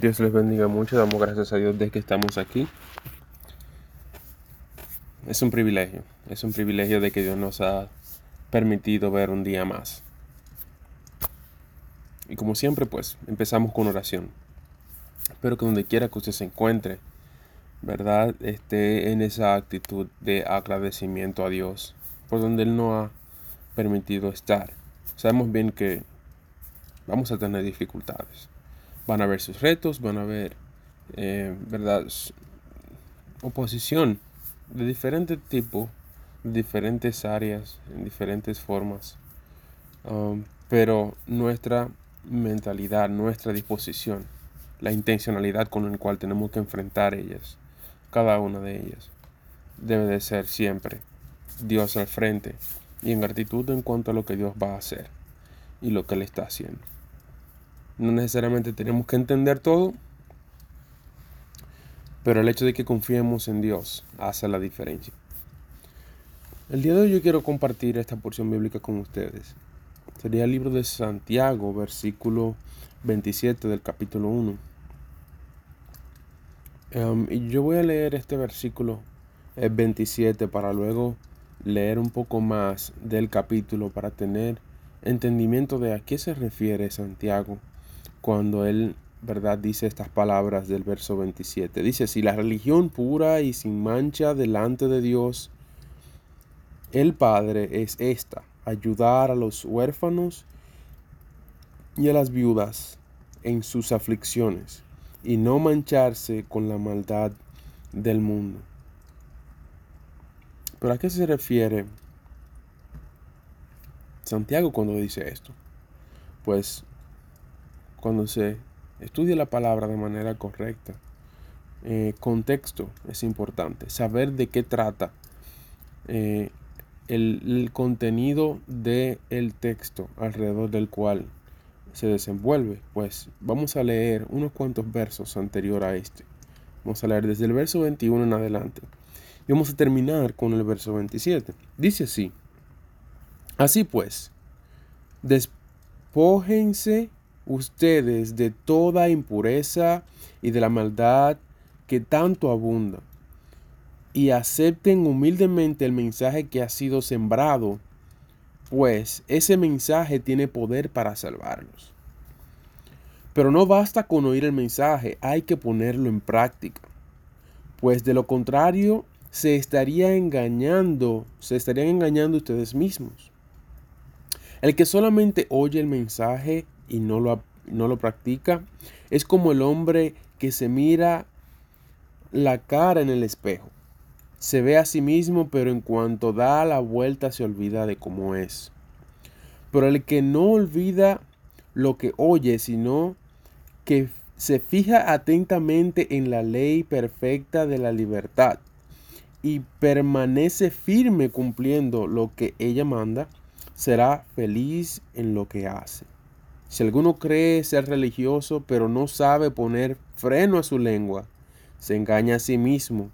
Dios les bendiga mucho, damos gracias a Dios de que estamos aquí. Es un privilegio, es un privilegio de que Dios nos ha permitido ver un día más. Y como siempre, pues empezamos con oración. Espero que donde quiera que usted se encuentre, ¿verdad? Esté en esa actitud de agradecimiento a Dios por donde Él nos ha permitido estar. Sabemos bien que vamos a tener dificultades van a ver sus retos, van a ver, eh. Oposición de diferente tipo, diferentes áreas, en diferentes formas. Um, pero nuestra mentalidad, nuestra disposición, la intencionalidad con la cual tenemos que enfrentar ellas, cada una de ellas, debe de ser siempre Dios al frente y en gratitud en cuanto a lo que Dios va a hacer y lo que Él está haciendo. No necesariamente tenemos que entender todo, pero el hecho de que confiemos en Dios hace la diferencia. El día de hoy yo quiero compartir esta porción bíblica con ustedes. Sería el libro de Santiago, versículo 27 del capítulo 1. Em, y yo voy a leer este versículo 27 para luego leer un poco más del capítulo para tener entendimiento de a qué se refiere Santiago cuando él, ¿verdad?, dice estas palabras del verso 27. Dice, si la religión pura y sin mancha delante de Dios, el Padre es esta, ayudar a los huérfanos y a las viudas en sus aflicciones y no mancharse con la maldad del mundo. ¿Pero a qué se refiere Santiago cuando dice esto? Pues cuando se estudia la palabra de manera correcta. Eh, contexto es importante, saber de qué trata eh, el, contenido del el texto alrededor del cual se desenvuelve. Pues vamos a leer unos cuantos versos anterior a este. Vamos a leer desde el verso 21 en adelante. Y vamos a terminar con el verso 27. Dice así. Así pues, despójense ustedes de toda impureza y de la maldad que tanto abunda, y acepten humildemente el mensaje que ha sido sembrado, pues ese mensaje tiene poder para salvarlos. Pero no basta con oír el mensaje, hay que ponerlo en práctica, pues de lo contrario se estaría engañando, se estarían engañando ustedes mismos. El que solamente oye el mensaje y no lo, no lo practica, es como el hombre que se mira la cara en el espejo. Se ve a sí mismo, pero en cuanto da la vuelta se olvida de cómo es. Pero el que no olvida lo que oye, sino que se fija atentamente en la ley perfecta de la libertad y permanece firme cumpliendo lo que ella manda, será feliz en lo que hace. Si alguno cree ser religioso pero no sabe poner freno a su lengua, se engaña a sí mismo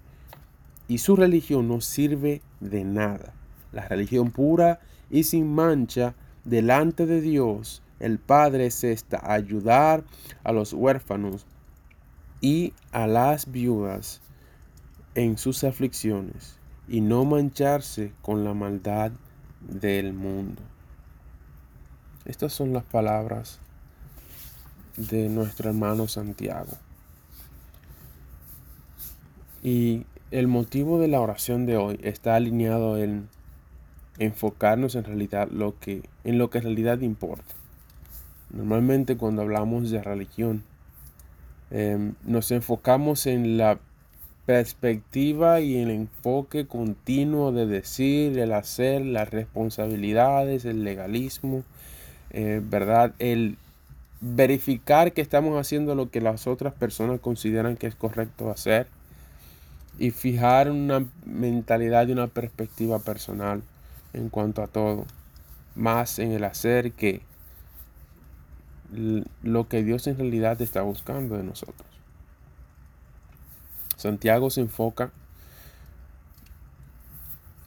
y su religión no sirve de nada. La religión pura y sin mancha delante de Dios, el Padre es esta, ayudar a los huérfanos y a las viudas en sus aflicciones y no mancharse con la maldad del mundo. Estas son las palabras de nuestro hermano Santiago. Y el motivo de la oración de hoy está alineado en enfocarnos en realidad lo que, en lo que en realidad importa. Normalmente cuando hablamos de religión, em, nos enfocamos en la perspectiva y el enfoque continuo de decir, el hacer, las responsabilidades, el legalismo, eh, ¿verdad? El verificar que estamos haciendo lo que las otras personas consideran que es correcto hacer y fijar una mentalidad y una perspectiva personal en cuanto a todo, más en el hacer que lo que Dios en realidad está buscando de nosotros. Santiago se enfoca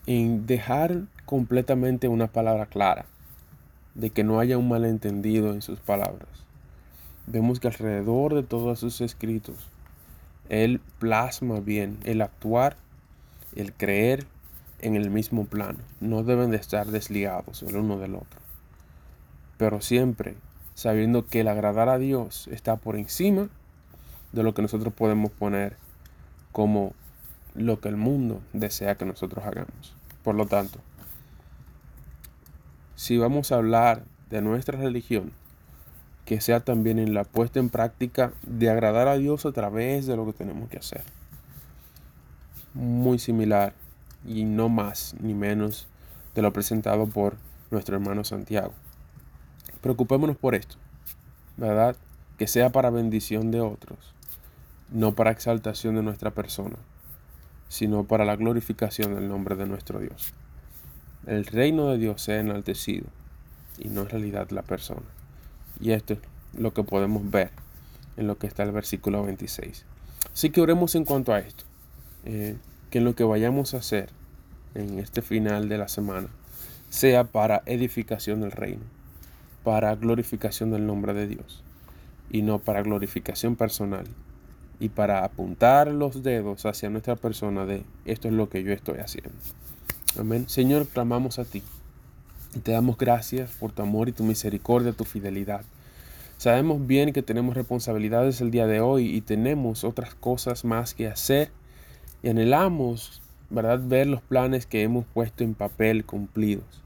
en dejar completamente una palabra clara de que no haya un malentendido en sus palabras. vemos que alrededor de todos sus escritos, Él plasma bien el actuar, el creer en el mismo plano. No deben de estar desligados el uno del otro. Pero siempre sabiendo que el agradar a Dios está por encima de lo que nosotros podemos poner como lo que el mundo desea que nosotros hagamos. Por lo tanto, si vamos a hablar de nuestra religión, que sea también en la puesta en práctica de agradar a Dios a través de lo que tenemos que hacer. Muy similar y no más ni menos de lo presentado por nuestro hermano Santiago. Preocupémonos por esto, ¿verdad? Que sea para bendición de otros, no para exaltación de nuestra persona, sino para la glorificación del nombre de nuestro Dios. El reino de Dios sea enaltecido y no en realidad la persona. Y esto es lo que podemos ver en lo que está el versículo 26. Así que oremos en cuanto a esto. Eh, que en lo que vayamos a hacer en este final de la semana sea para edificación del reino, para glorificación del nombre de Dios y no para glorificación personal y para apuntar los dedos hacia nuestra persona de esto es lo que yo estoy haciendo. Amén. Señor, clamamos a ti y te damos gracias por tu amor y tu misericordia, tu fidelidad. Sabemos bien que tenemos responsabilidades el día de hoy y tenemos otras cosas más que hacer y anhelamos, ¿verdad?, ver los planes que hemos puesto en papel cumplidos.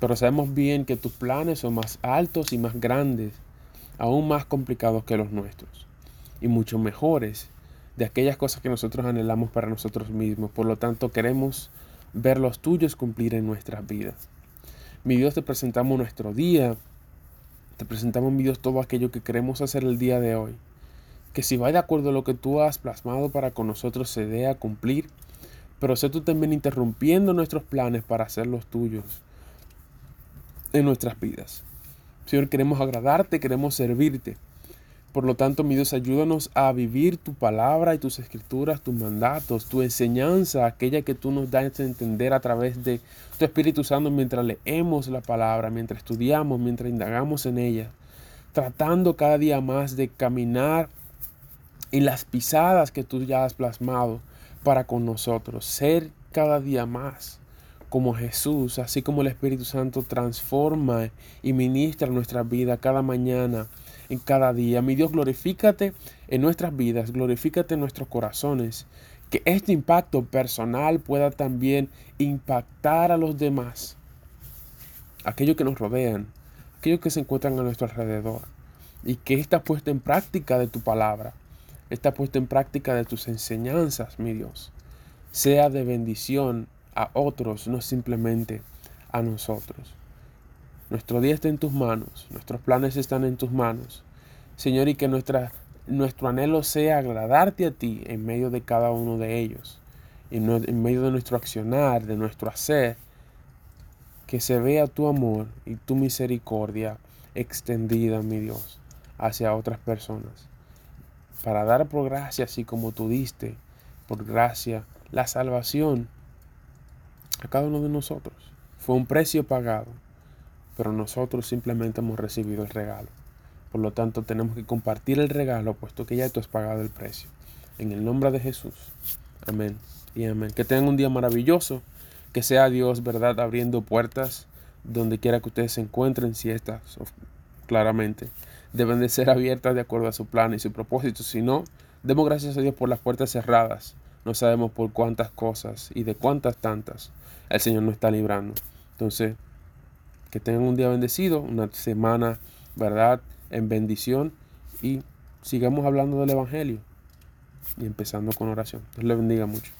Pero sabemos bien que tus planes son más altos y más grandes, aún más complicados que los nuestros y mucho mejores de aquellas cosas que nosotros anhelamos para nosotros mismos. Por lo tanto, queremos ver los tuyos cumplir en nuestras vidas. Mi Dios, te presentamos nuestro día, te presentamos, mi Dios, todo aquello que queremos hacer el día de hoy. Que si va de acuerdo a lo que tú has plasmado para con nosotros se dé a cumplir, pero sé tú también interrumpiendo nuestros planes para hacer los tuyos en nuestras vidas. Señor, queremos agradarte, queremos servirte. Por lo tanto, mi Dios, ayúdanos a vivir tu palabra y tus escrituras, tus mandatos, tu enseñanza, aquella que tú nos das a entender a través de tu Espíritu Santo mientras leemos la palabra, mientras estudiamos, mientras indagamos en ella, tratando cada día más de caminar en las pisadas que tú ya has plasmado para con nosotros, ser cada día más como Jesús, así como el Espíritu Santo transforma y ministra nuestra vida cada mañana en cada día. Mi Dios, glorifícate en nuestras vidas, glorifícate en nuestros corazones. Que este impacto personal pueda también impactar a los demás, aquellos que nos rodean, aquellos que se encuentran a nuestro alrededor. Y que esta puesta en práctica de tu palabra, esta puesta en práctica de tus enseñanzas, mi Dios, sea de bendición a otros, no simplemente a nosotros. Nuestro día está en tus manos, nuestros planes están en tus manos. Señor, y que nuestro anhelo sea agradarte a ti en medio de cada uno de ellos, en, en medio de nuestro accionar, de nuestro hacer, que se vea tu amor y tu misericordia extendida, mi Dios, hacia otras personas, para dar por gracia, así como tú diste, por gracia, la salvación a cada uno de nosotros. Fue un precio pagado pero nosotros simplemente hemos recibido el regalo. Por lo tanto, tenemos que compartir el regalo, puesto que ya tú has pagado el precio. En el nombre de Jesús. Amén y amén. Que tengan un día maravilloso. Que sea Dios, ¿verdad?, abriendo puertas donde quiera que ustedes se encuentren, si estas, claramente, deben de ser abiertas de acuerdo a su plan y su propósito. Si no, demos gracias a Dios por las puertas cerradas. No sabemos por cuántas cosas y de cuántas tantas el Señor nos está librando. Entonces, que tengan un día bendecido, una semana, ¿verdad? En bendición y sigamos hablando del Evangelio y empezando con oración. Dios les bendiga mucho.